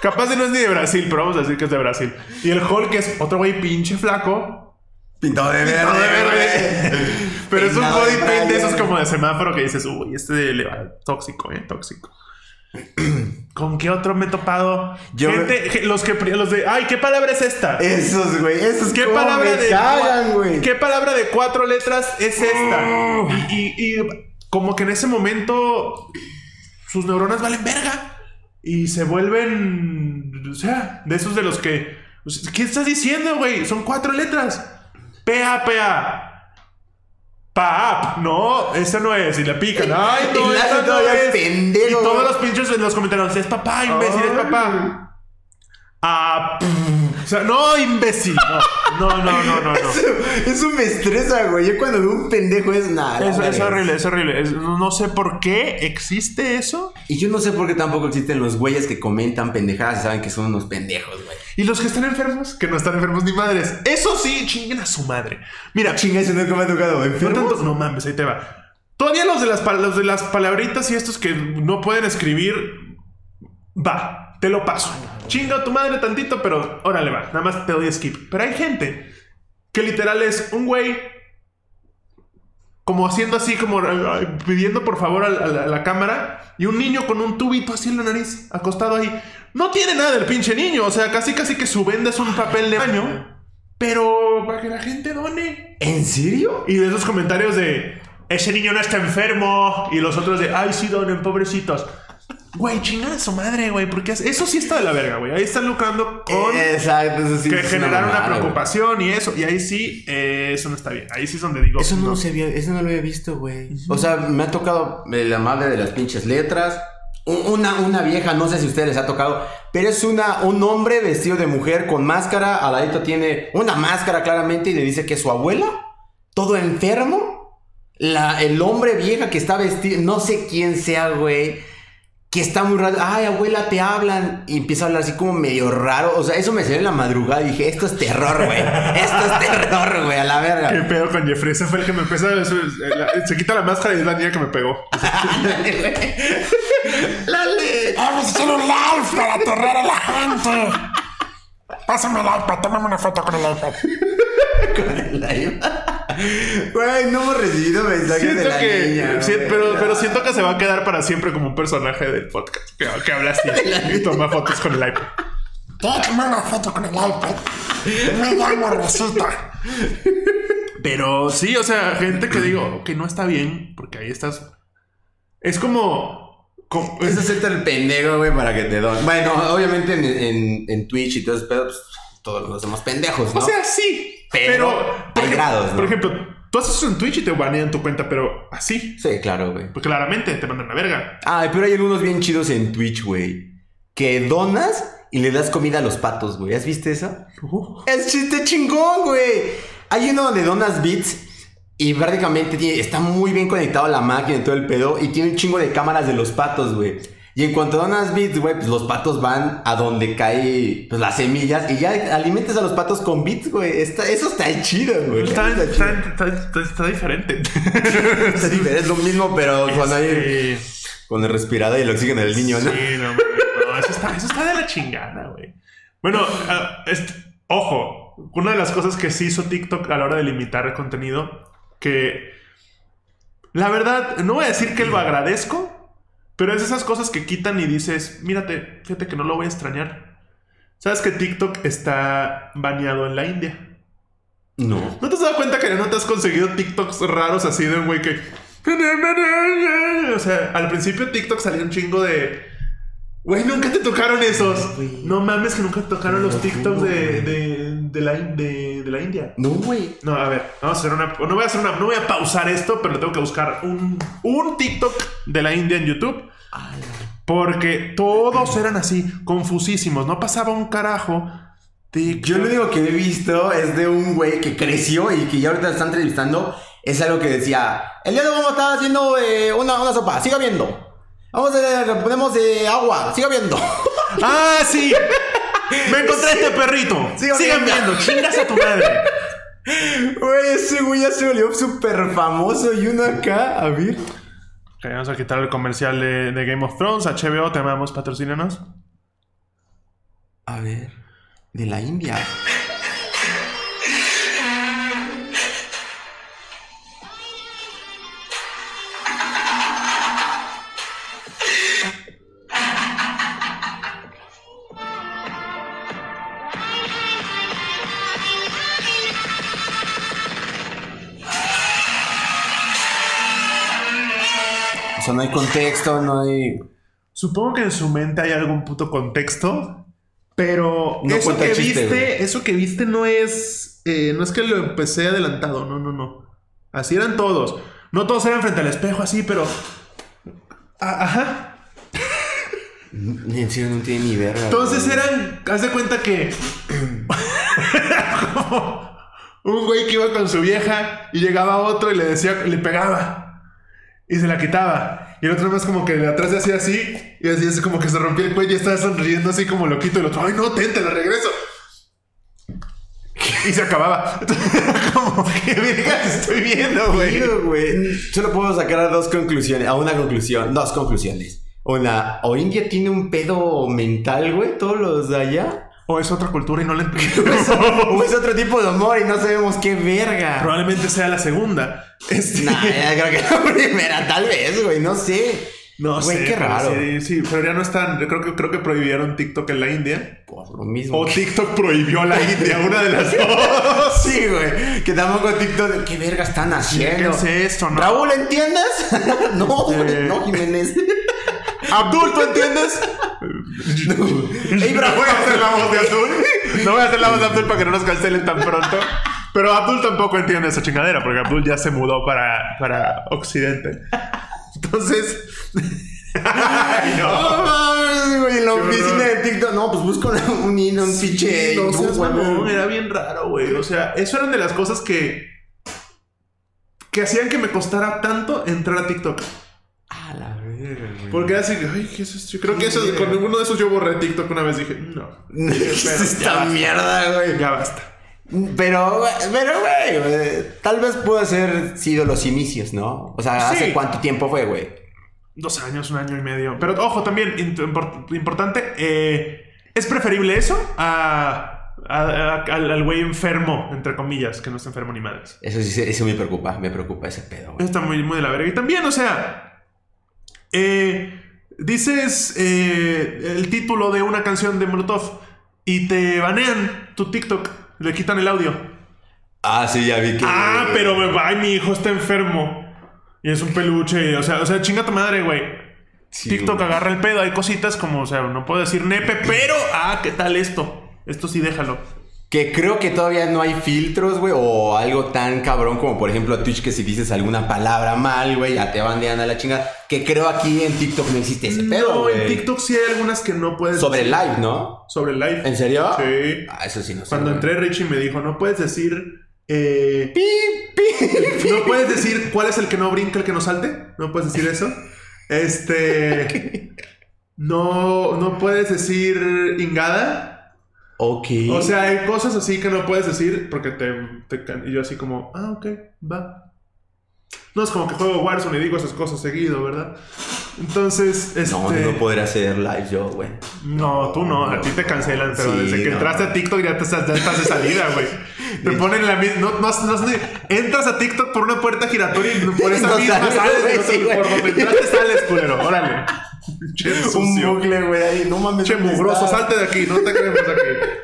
Capaz de no es ni de Brasil, pero vamos a decir que es de Brasil. Y el Hulk es otro güey pinche flaco. Pintado de verde. Pintado de verde. Pero es un body de paint de esos como de semáforo que dices, uy, este le va tóxico, eh, tóxico. ¿Con qué otro me he topado? Yo Gente, ge- los que los de, ay, ¿qué palabra es esta? Esos, güey. Esos ¿Qué palabra me de cagan, güey. ¿Qué palabra de cuatro letras es esta? Oh. Y, y- y como que en ese momento sus neuronas valen verga y se vuelven, o sea, de esos de los que, ¿qué estás diciendo, güey? Son cuatro letras. P-A-P-A. Pap, no, esa no es, y le pican. Ay, no, Y la esa hace no todavía es. pendejo, y todos los pinches en los comentarios, es papá, imbécil, es papá. Ah, pff. O sea, no, imbécil. No, no, no, no, no. no. Eso me estresa, güey. Yo cuando veo un pendejo es nada. Es, es horrible, es horrible. Es- no sé por qué existe eso. Y yo no sé por qué tampoco existen los güeyes que comentan pendejadas y saben que son unos pendejos, güey. Y los que están enfermos, que no están enfermos ni madres. Eso sí, chinguen a su madre. Mira, Chinga, eso nunca me ha tocado, No ¿enfermos? tanto, no mames, ahí te va. Todavía los de las, los de las palabritas y estos que no pueden escribir, va, te lo paso. Chinga a tu madre tantito, pero órale va, nada más te doy skip. Pero hay gente que literal es un güey como haciendo así, como pidiendo por favor a, la- a la- a la cámara y un niño con un tubito así en la nariz, acostado ahí. No tiene nada del pinche niño, o sea, casi casi que su venda es un papel de baño, pero para que la gente done. ¿En serio? Y de esos comentarios de ese niño no está enfermo. Y los otros de ay, sí, donen, pobrecitos. Güey, chingada su madre, güey. Porque es- eso sí está de la verga, güey. Ahí están lucrando con Exacto, eso sí. que es generar una güey. preocupación y eso. Y ahí sí, eh, eso no está bien. Ahí sí es donde digo. Eso no, no. lo sabía, eso no lo había visto, güey. O sea, me ha tocado eh, la madre de las pinches letras. Un- Una, una vieja, no sé si a ustedes les ha tocado, pero es una, un hombre vestido de mujer con máscara. Al ladito tiene una máscara claramente y le dice que es su abuela. Todo enfermo. La, el hombre vieja que está vestido, no sé quién sea, güey. Que está muy raro. Ay, abuela, te hablan. Y empieza a hablar así como medio raro. O sea, eso me salió en la madrugada y dije, esto es terror, güey. Esto es terror, güey, a la verga. ¿Qué pedo con Jeffrey? Ese fue el que me empezó a... la- Se quita la máscara y es la niña que me pegó. Lale. Vamos a hacer un live para aterrar a la gente. Pásame el iPad, tómame una foto con el iPad. Con el iPad. Güey, no hemos recibido mensajes de Siento la que... niña. pero, pero siento que se va a quedar para siempre como un personaje del podcast. Que, que habla así y toma fotos con el iPad. Quiero tomar una foto con el iPad. Me llamo Rosita. Pero sí, o sea, gente que digo que no está bien, porque ahí estás. Es como. como- Es hacerte el pendejo, güey, para que te don. Bueno, obviamente en, en, en Twitch y todo ese pedo, pues todos nos hacemos pendejos, ¿no? o sea, sí. Pero por ejemplo- grados, ¿no? Por ejemplo, tú haces eso en Twitch y te banean tu cuenta, pero así. sí, claro, güey. Pues claramente te mandan la verga. Ay, pero hay algunos bien chidos en Twitch, güey. Que donas y le das comida a los patos, güey. ¿Has visto eso? Es chiste chingón, güey. Hay uno donde donas bits y prácticamente tiene- está muy bien conectado a la máquina y todo el pedo y tiene un chingo de cámaras de los patos, güey. Y en cuanto donas bits, güey, pues los patos van a donde cae pues, las semillas y ya alimentas a los patos con bits, güey. Está- eso está chido, güey. Está, Está está, diferente. Está diferente, es lo mismo, pero cuando hay Sí, con el respirador y el oxígeno del niño, ¿no? sí, no, no, eso, está, eso está de la chingada, güey. Bueno, ah, este, ojo, una de las cosas que sí hizo TikTok a la hora de limitar el contenido, que la verdad, no voy a decir que lo agradezco, pero es esas cosas que quitan y dices, mírate, fíjate que no lo voy a extrañar. ¿Sabes que TikTok está baneado en la India? No. ¿No te has dado cuenta que no te has conseguido TikToks raros así de un güey que... O sea, al principio TikTok salió un chingo de... Güey, nunca te tocaron esos. No mames que nunca te tocaron No, los TikToks de, de, de la, de, de la India. No, güey. No, a ver, vamos a hacer una... No voy a hacer una... No voy a pausar esto, pero tengo que buscar un, un TikTok de la India en YouTube. Porque todos eran así, confusísimos. No pasaba un carajo. TikTok. Yo lo único que he visto es de un güey que creció y que ya ahorita lo están entrevistando. Es algo que decía: El día de hoy vamos a estar haciendo eh, una, una sopa, siga viendo. Vamos a le ponemos eh, agua, siga viendo. ¡Ah, sí! Me encontré este perrito. Sigan Sigan viendo. chingas a tu madre. Güey, ese güey ya se volvió súper famoso y uno acá, a ver. Ok, vamos a quitar el comercial de, de Game of Thrones. HBO, te amamos, patrocínanos. A ver, de la India. Hay contexto, no hay. Supongo que en su mente hay algún puto contexto. Pero No eso que chiste, viste, güey. eso que viste no es. eh, no es que lo empecé adelantado. No, no, no. Así eran todos. No todos eran frente al espejo así, pero. Ah, Ajá. En serio, no tiene ni verga. Entonces güey. eran, haz de cuenta que como un güey que iba con su vieja y llegaba otro y le decía, le pegaba y se la quitaba. Y el otro más como que de atrás se hacía así y así es como que se rompía el cuello y estaba sonriendo así como loquito. Y el otro, ay no, ten, te la regreso. Y se acababa. como que verga estoy viendo, güey. Güey. Solo puedo sacar a dos conclusiones, a una conclusión, dos conclusiones. Una, o India tiene un pedo mental, güey, todos los de allá. O es otra cultura y no la entiendo. o es otro tipo de humor y no sabemos qué verga. Probablemente sea la segunda. Este... Nah, creo que la primera, tal vez, güey, no sé. No Güey, sé, qué raro. Sí, sí, pero ya no están. Yo creo que, creo que prohibieron TikTok en la India. Por lo mismo. O TikTok prohibió la India, una de las dos. Sí, güey. Que tampoco TikTok. ¿Qué verga están haciendo? ¿Qué es esto, no? Raúl, ¿entiendes? no, güey, no, Jiménez. Abdul, ¿tú entiendes? No voy a hacer la voz de Abdul. No voy a hacer la voz de Abdul para que no nos cancelen tan pronto. Pero Abdul tampoco entiende esa chingadera, porque Abdul ya se mudó para, para Occidente. Entonces. Ay, No no. mames, güey, en la oficina de TikTok. No, pues busco un hilo, un pinche. No mamón, era bien raro, güey. O sea, eso eran de las cosas que. que hacían que me costara tanto entrar a TikTok. A la güey. Porque era así, ay, ¿qué es esto? Creo que eso, con uno de esos yo borré TikTok una vez dije, no. Esta mierda, güey. Ya basta. Pero, güey, pero, güey, güey, tal vez pudo haber sido los inicios, ¿no? O sea, ¿hace Sí. cuánto tiempo fue, güey? Dos años, un año y medio. Pero ojo, también, importante, eh, es preferible eso a, a- a- al al güey enfermo, entre comillas, que no está enfermo ni madres. Eso sí, eso me preocupa, me preocupa ese pedo, güey. Está muy, muy de la verga. Y también, o sea, eh, dices eh, el título de una canción de Molotov y te banean tu TikTok, le quitan el audio. Ah, sí, ya vi que. Ah, pero ay, mi hijo está enfermo. Y es un peluche. O sea, o sea, chinga tu madre, güey. Sí, TikTok güey. agarra el pedo. Hay cositas como, o sea, no puedo decir nepe, pero, ah, ¿qué tal esto? Esto sí déjalo. Que creo que todavía no hay filtros, güey, o algo tan cabrón como por ejemplo Twitch que si dices alguna palabra mal, güey, ya te bandean a la chingada. Que creo aquí en TikTok no existe ese pedo, no, en TikTok sí hay algunas que no puedes Sobre decir. live, ¿no? Sobre live. ¿En serio? Sí. Ah, eso sí no sé. Cuando entré, Richie me dijo, no puedes decir... eh, Pi, pi. no puedes decir cuál es el que no brinca, el que no salte. No puedes decir eso. Este... No, no puedes decir ingada. Ok. O sea, hay cosas así que no puedes decir porque te, te Y yo así como, ah, ok, va. No es como que juego Warzone y digo esas cosas seguido, ¿verdad? Entonces, este... No, no podré hacer live yo, güey. No, tú no, a ti te cancelan, pero Sí, desde que no. entraste a TikTok ya, te estás, ya estás de salida, güey. Te ponen la misma. No, no, no, entras a TikTok por una puerta giratoria y por esa misma sales, sales, sí, por donde entraste. Che, Un bucle, güey, ahí. No mames. Che, salte de aquí, no te queremos aquí.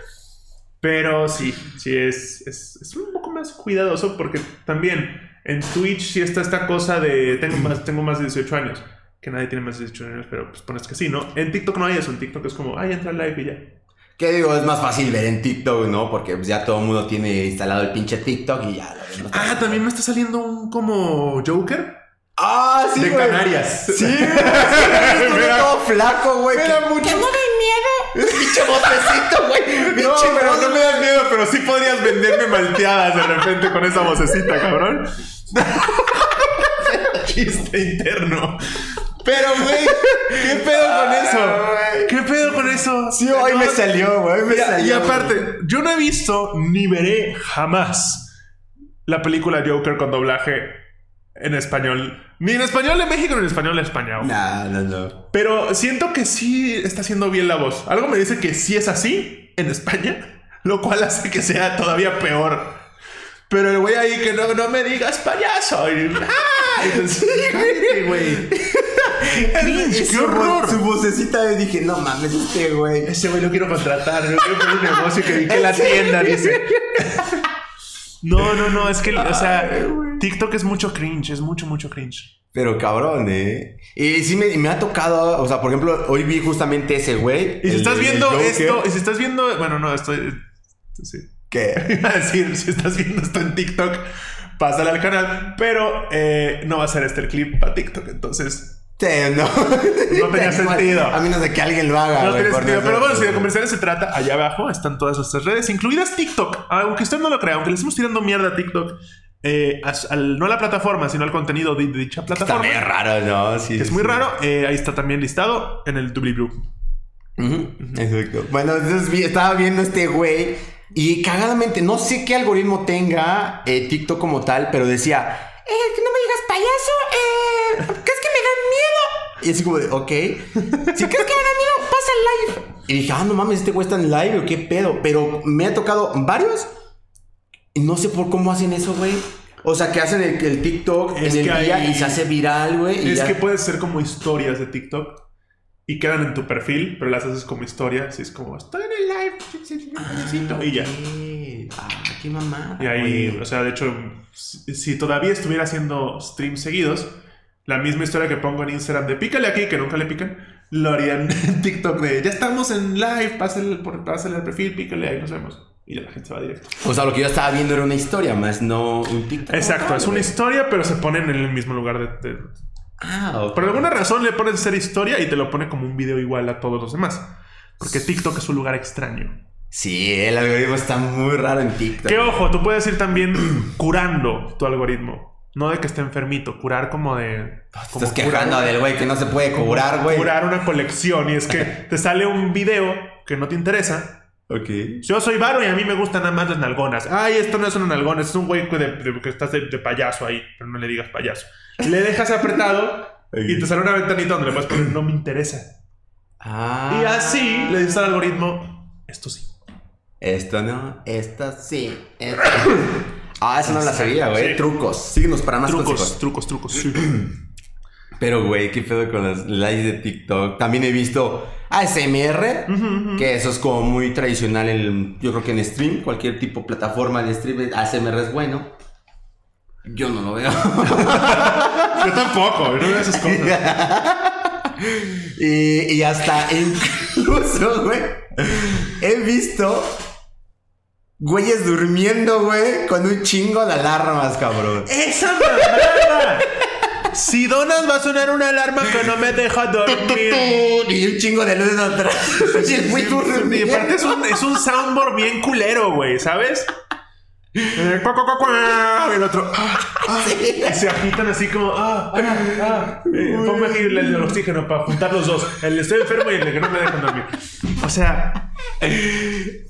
Pero sí, sí es, es, es un poco más cuidadoso porque también en Twitch sí está esta cosa de tengo más, tengo más de 18 años. Que nadie tiene más de 18 años, pero pues pones que sí, ¿no? En TikTok no hay eso, en TikTok es como, ay, entra al live y ya. ¿Qué digo? Es más fácil ver en TikTok, ¿no? Porque pues, ya todo el mundo tiene instalado el pinche TikTok y ya lo. Ah, también me está saliendo un como Joker. Ah, sí, de güey. Canarias. Sí, güey. Estuvo Me da- todo flaco, güey. me da mucho- no den miedo. Pinche vocecito, güey. No, pero no me das miedo, pero sí podrías venderme malteadas de repente con esa vocecita, cabrón. Chiste interno. Pero, güey, ¿qué pedo con eso? güey. ¿Qué pedo con eso? Sí, hoy me salió, güey. me salió. y aparte, yo no he visto ni veré jamás la película Joker con doblaje en español. Ni en español de México ni en español de España. ojo. No, no, no. Pero siento que sí está haciendo bien la voz. Algo me dice que sí es así en España, lo cual hace que sea todavía peor. Pero el güey ahí que no, no me digas payaso. Y, ¡ah! Entonces, cállate, güey. ¡Qué su horror! Su vocecita, y dije, no mames, este güey. Ese güey lo quiero contratar. Lo quiero poner un negocio que, que la tienda, dice. No, no, no. Es que, o sea, TikTok es mucho cringe. Es mucho, mucho cringe. Pero cabrón, ¿eh? Y sí me, me ha tocado, o sea, por ejemplo, hoy vi justamente ese güey. Y si el estás viendo esto, y si estás viendo, bueno, no, estoy, sí. ¿Qué? Decir, si estás viendo esto en TikTok, pásale al canal. Pero eh, no va a ser este el clip para TikTok. Entonces, Sí, no. No tenía sentido. A menos de que alguien lo haga. No por sentido. Pero bueno, si de comerciales se trata, allá abajo están todas nuestras redes, incluidas TikTok. Aunque usted no lo crea, aunque le estemos tirando mierda a TikTok, eh, al- no a la plataforma, sino al contenido de, de dicha Está plataforma. medio raro, ¿no? Sí, que es sí, muy raro. eh, ahí está también listado en el Blue. Ujú, Exacto. Bueno, entonces estaba viendo este güey y cagadamente, no sé qué algoritmo tenga eh, TikTok como tal, pero decía, eh, que no me digas payaso, eh, ¿crees que me dan miedo? Y así como de, ok, si crees que me dan miedo, pasa el live. Y dije, ah, no mames, este güey está en live o qué pedo, pero me ha tocado varios y no sé por cómo hacen eso, güey. O sea, que hacen el, el TikTok Es en el día hay- y se hace viral, güey. y Es ya- que puede ser como historias de TikTok y quedan en tu perfil, pero las haces como historia. Así es como, estoy en el live, sí, sí, sí, necesito", y ya. Ah, qué mamada. Y ahí, güey. o sea, de hecho, si, si todavía estuviera haciendo streams seguidos, la misma historia que pongo en Instagram de pícale aquí, que nunca le pican, lo harían en TikTok de ya estamos en live, pásale, por, pásale al perfil, pícale, ahí nos vemos. Y ya la gente se va directo. O sea, lo que yo estaba viendo era una historia más, no un TikTok. Exacto, es una historia, pero se ponen en el mismo lugar de... de- Ah. Por alguna razón le pones ser historia y te lo pone como un video igual a todos los demás. Porque TikTok es un lugar extraño. Sí, el algoritmo está muy raro en TikTok. Que ojo, tú puedes ir también curando tu algoritmo. No de que esté enfermito, curar como de... como Estás quejando curar- del güey que no se puede cobrar, güey. Curar una colección y es que te sale un video que no te interesa. Ok. Yo soy varo y a mí me gustan nada más las nalgonas. Ay, esto no es una nalgona, es un güey que, de- de- que estás de, de payaso ahí, pero no le digas payaso. Le dejas apretado y te sale una ventanita donde le puedes poner no me interesa. Ah. Y así le dices al algoritmo, esto sí. Esto no, esto sí. Esto... ah, eso no la sabía, güey. Sí. Trucos. Síguenos para más Trucos, consejos. trucos, trucos. sí. Pero, güey, qué pedo con las lives de TikTok. También he visto ASMR, que eso es como muy tradicional en, yo creo que en stream, cualquier tipo de plataforma de stream, ASMR es bueno. Yo no lo veo. Yo tampoco, yo no veo esas cosas. y, y hasta incluso, güey, he visto güeyes durmiendo, güey, con un chingo de alarmas, cabrón. ¡Esa mamada! Si donas va a sonar una alarma que no me deja dormir. Y un chingo de luces atrás. Y el güey Y durmiendo. aparte es un, es un soundboard bien culero, güey, ¿sabes? Eh, el otro. ah, ah, se agitan así como. Ah, ah, ah. Eh, ponme aquí el, el oxígeno para juntar los dos. El estoy enfermo y el de que no me dejan dormir. O sea,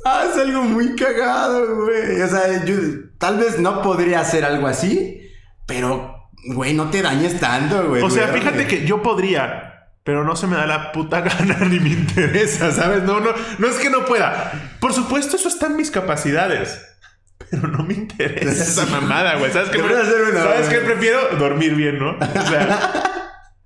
Ah, es algo muy cagado, güey. O sea, yo tal vez no podría hacer algo así, pero, güey, no te dañes tanto, güey. o sea, fíjate que yo podría, pero no se me da la puta gana ni me interesa, ¿sabes? No, no, no es que no pueda. Por supuesto, eso está en mis capacidades. Pero no me interesa esa mamada, güey. ¿Sabes qué? ¿Sabes qué? Prefiero dormir bien, ¿no? O sea,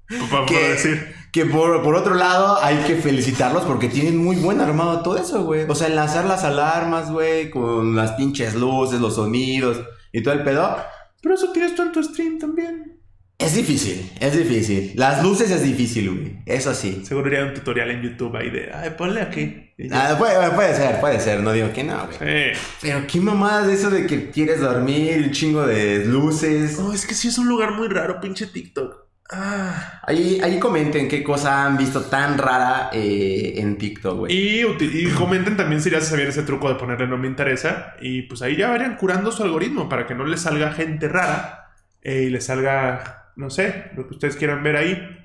para Que, decir. que por, por otro lado hay que felicitarlos porque tienen muy buen armado todo eso, güey. O sea, enlazar las alarmas, güey, con las pinches luces, los sonidos y todo el pedo. Pero eso tienes tú en tu stream también. Es difícil, es difícil. Las luces es difícil, güey. Eso sí. Seguro haría un tutorial en YouTube ahí de, ay, ponle aquí. Ah, puede, puede ser, puede ser. No digo que no, güey. Eh. Pero qué mamada de eso de que quieres dormir, un chingo de luces. Oh, es que sí es un lugar muy raro, pinche TikTok. Ah. Ahí, ahí comenten qué cosa han visto tan rara eh, en TikTok, güey. Y, comenten también si ya sabían ese truco de ponerle no me interesa. Y pues ahí ya vayan curando su algoritmo para que no les salga gente rara eh, y les salga, no sé, lo que ustedes quieran ver ahí.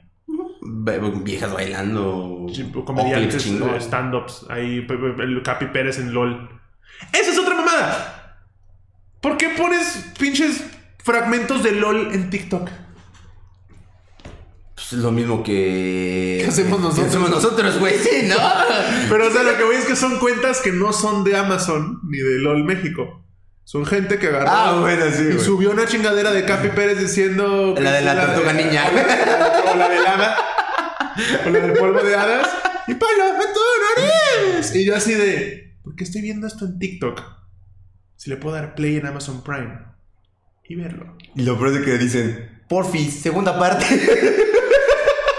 Viejas bailando. Comediantes, eh, stand-ups. Ahí el Capi Pérez en LOL. ¡Esa es otra mamada! ¿Por qué pones pinches fragmentos de LOL en TikTok? Pues es lo mismo que. ¿Qué hacemos nosotros? que hacemos nosotros, güey. Sí, ¿no? Pero, o sea, lo que voy es que son cuentas que no son de Amazon ni de LOL México. Son gente que agarró Ah, bueno, sí, y güey. subió una chingadera de Capi Pérez diciendo... La de la tortuga niña. O la del hada. O la del polvo de hadas. Y palo, a tu nariz. Y yo así de... ¿Por qué estoy viendo esto en TikTok? Si le puedo dar play en Amazon Prime. Y verlo. Y lo peor es que dicen, porfis, segunda parte.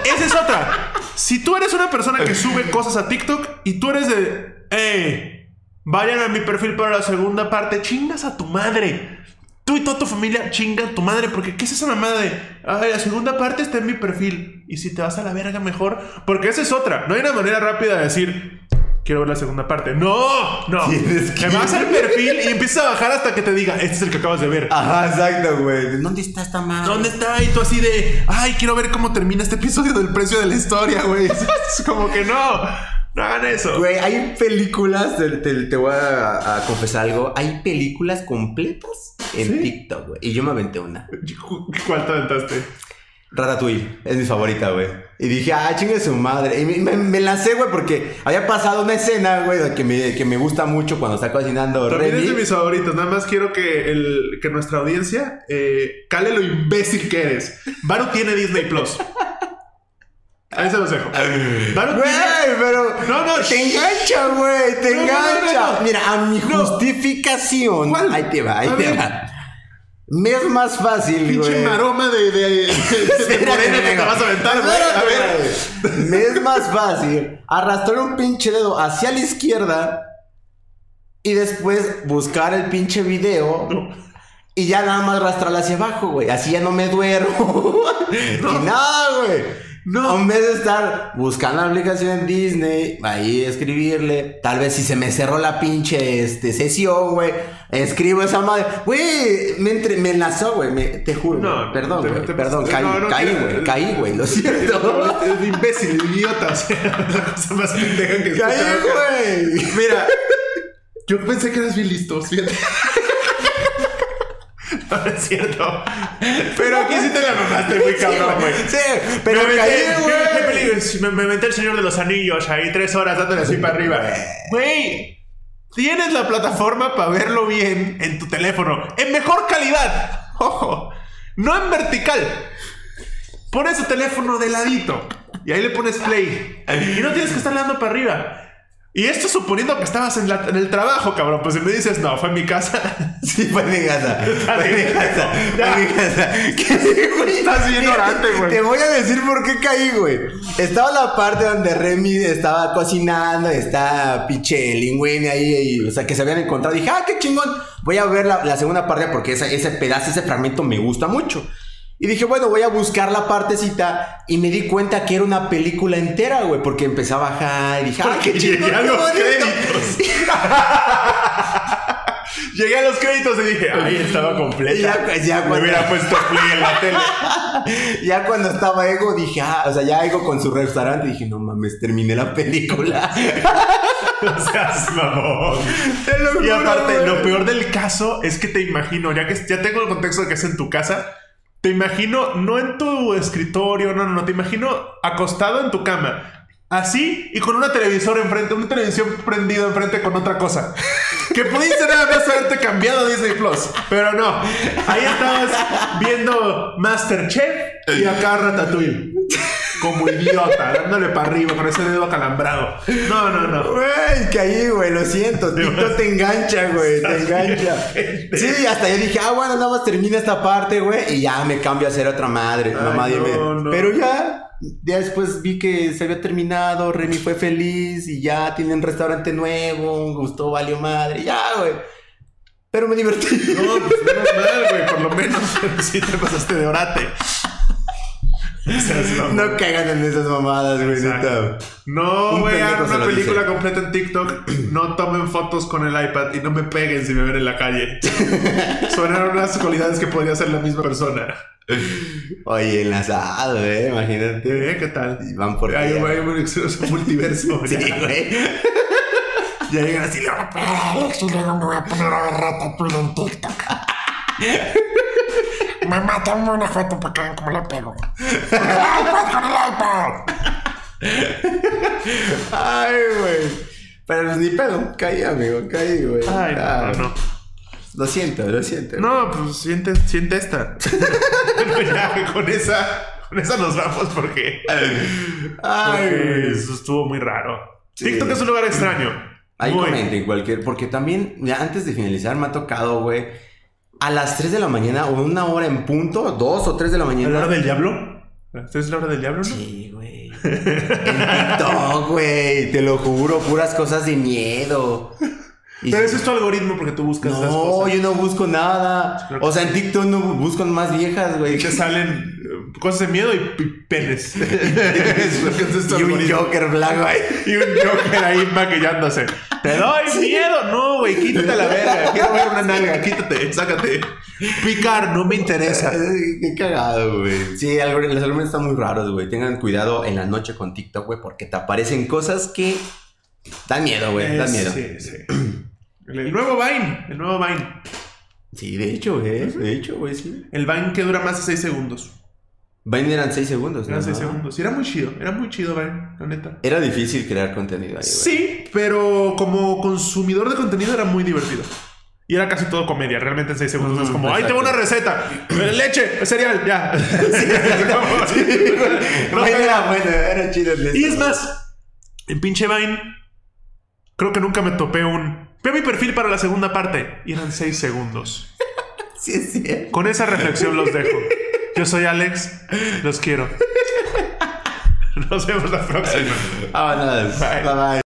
Esa es otra. Si tú eres una persona que sube cosas a TikTok y tú eres de, hey, vayan a mi perfil para la segunda parte, chingas a tu madre. Tú y toda tu familia chingan tu madre, porque ¿qué es esa mamada de, ay, la segunda parte está en mi perfil? Y si te vas a la verga mejor, porque esa es otra. No hay una manera rápida de decir, quiero ver la segunda parte. No, no. Tienes que- Te vas al perfil y empiezas a bajar hasta que te diga, este es el que acabas de ver. Ajá, exacto, güey. ¿Dónde está esta madre? ¿Dónde está? Y tú así de, ay, quiero ver cómo termina este episodio del precio de la historia, güey. Es como que no, no hagan eso. Güey, hay películas, te, te- te voy a, a confesar algo, hay películas completas en ¿Sí? TikTok, güey. Y yo me aventé una. ¿Cuál te aventaste? Ratatouille, es mi favorita, güey. Y dije, ah, chingue su madre. Y me, me- me lancé, güey, porque había pasado una escena, güey, que me, que me gusta mucho cuando está cocinando También Remy. es de mis favoritos. Nada más quiero que, el, que nuestra audiencia eh, cale lo imbécil que eres. Baru tiene Disney Plus. Ahí se los dejo. Baru Güey, tiene. pero No, no, te engancha, güey, te No, engancha. no, no. Mira, a mi justificación. ¿Cuál? Ahí te va, ahí A te ver. va. Me es más fácil, Pinche güey. maroma de, de, de, de Espérate, morena que te vas a aventar, güey. A ver. Me es más fácil arrastrar un pinche dedo hacia la izquierda y después buscar el pinche video y ya nada más arrastrarlo hacia abajo, güey. Así ya no me duermo. Y nada, güey. No. En vez de estar buscando la aplicación Disney, ahí escribirle, tal vez si se me cerró la pinche este, sesión, güey, escribo esa madre. Güey, me, entre- me enlazó, güey, te juro. No, perdón, güey, perdón, caí, no caí, güey, caí, güey, lo siento. Es imbécil, idiota. O sea, la cosa más pendeja que caí, güey. Mira, yo pensé que eras bien listo, fíjate. No, es cierto. Pero aquí sí te la mamaste muy cabrón, güey. Sí, pero me caí. Me, me aventé el Señor de los Anillos ahí tres horas dándole así para arriba. Güey, tienes la plataforma para verlo bien en tu teléfono. En mejor calidad. Ojo, no en vertical. Pones tu teléfono de ladito y ahí le pones play. Y no tienes que estar dando para arriba. Y esto suponiendo que estabas en, la- en el trabajo, cabrón. Pues si me dices, no, fue en mi casa. Sí, fue en mi casa. Fue en mi casa. Fue en mi casa. ¿Qué, güey? Estás bien orante, güey. Te voy a decir por qué caí, güey. Estaba la parte donde Remy estaba cocinando, está pinche Linguini ahí, y, o sea, que se habían encontrado. Dije, ah, qué chingón. Voy a ver la, la segunda parte porque esa- ese pedazo, ese fragmento me gusta mucho. Y dije, bueno, voy a buscar la partecita y me di cuenta que era una película entera, güey, porque empecé a bajar y dije, qué Llegué a los bonito. créditos. Llegué a los créditos y dije, ahí estaba completa. Ya- ya Me cuando- hubiera puesto play en la tele. Ya cuando estaba Ego dije, ah, o sea, ya Ego con su restaurante dije, no mames, terminé la película. No seas mamón. Te lo Y juro, aparte, güey. lo peor del caso es que te imagino, ya que ya tengo el contexto de que es en tu casa, te imagino no en tu escritorio, no, no, no, te imagino acostado en tu cama. Así y con una televisor enfrente, una televisión prendida enfrente con otra cosa. Que pudiste nada más haberte cambiado a Disney Plus, pero no. Ahí estabas viendo Masterchef y acá Ratatouille. Como idiota, dándole para arriba con ese dedo acalambrado. No, no, no. Güey, caí, güey, lo siento. TikTok te engancha, güey, te engancha. Sí, hasta yo dije, ah, bueno, nada más termina esta parte, güey, y ya me cambio a hacer otra madre. Ay, mamá, no, dime. no. Pero ya, ya después vi que se había terminado, Remy fue feliz y ya tienen restaurante nuevo, gustó, valió madre, ya, güey. Pero me divertí. No, pues menos mal, güey. Por lo menos sí te pasaste de orate. No caigan en esas mamadas, güey. No vean una película completa en TikTok. No tomen fotos con el iPad y no me peguen si me ven en la calle. Sonaron unas cualidades que podría ser la misma persona. Oye, enlazado, eh, imagínate. ¿Eh? ¿Qué tal? Y van por hay un exceso multiverso. Sí, güey. Ya llegan así. le- Alex, y luego me voy a poner a ver Ratatouille en TikTok. Mamá, toma una foto para que vean cómo le pego. Con el iPad, con el iPad. Ay, güey. Pero ni pedo, caí, amigo, caí, güey. Ay, Ah, no, no. Lo siento, lo siento. No, pues siente, siente esta. Bueno, ya, con esa, con esa nos vamos porque, Ay, porque güey. eso estuvo muy raro. Sí. TikTok es un lugar extraño. Ahí comenten cualquier. Porque también, ya antes de finalizar, me ha tocado, güey. A las 3 de la mañana o una hora en punto, 2 o 3 de la ¿A la mañana. hora del diablo? ¿Esta es la hora del diablo, no? Sí, güey. En TikTok, güey. Te lo juro, puras cosas de miedo. Y Pero sí. ese es tu algoritmo porque tú buscas esas No, cosas. yo no busco nada. Que O sea, en TikTok no busco más viejas, güey. Y te salen eh, cosas de miedo y penes. Tu Y un. Joker blanco ahí. Y un Joker ahí maquillándose. ¡Te doy miedo! No, güey, quítate la verga. Quiero ver una nalga, quítate, sácate. Picar, no me interesa. Qué cagado, güey. Sí, los algoritmos están muy raros, güey. Tengan cuidado en la noche con TikTok, güey, porque te aparecen cosas que dan miedo, güey. Dan miedo. Sí, sí. El, el nuevo Vine, el nuevo Vine. Sí, de hecho, güey. De hecho, güey, sí. El Vine que dura más de 6 segundos. Vine eran 6 segundos, ¿no? Eran 6 segundos. Y era muy chido, era muy chido Vine, la neta. Era difícil crear contenido ahí. Sí, pero como consumidor de contenido era muy divertido. Y era casi todo comedia, realmente en 6 segundos Ujú, es como, ¡ay, tengo una receta! ¡Leche! ¡Cereal! ¡Ya! Vine era bueno, era chido. el Y es más, en pinche Vine, creo que nunca me topé un. Ve mi perfil para la segunda parte. Y eran 6 segundos. Sí, es cierto. Con esa reflexión los dejo. Yo soy Alex, los quiero. Nos vemos la próxima. Vámonos. Bye. Bye bye.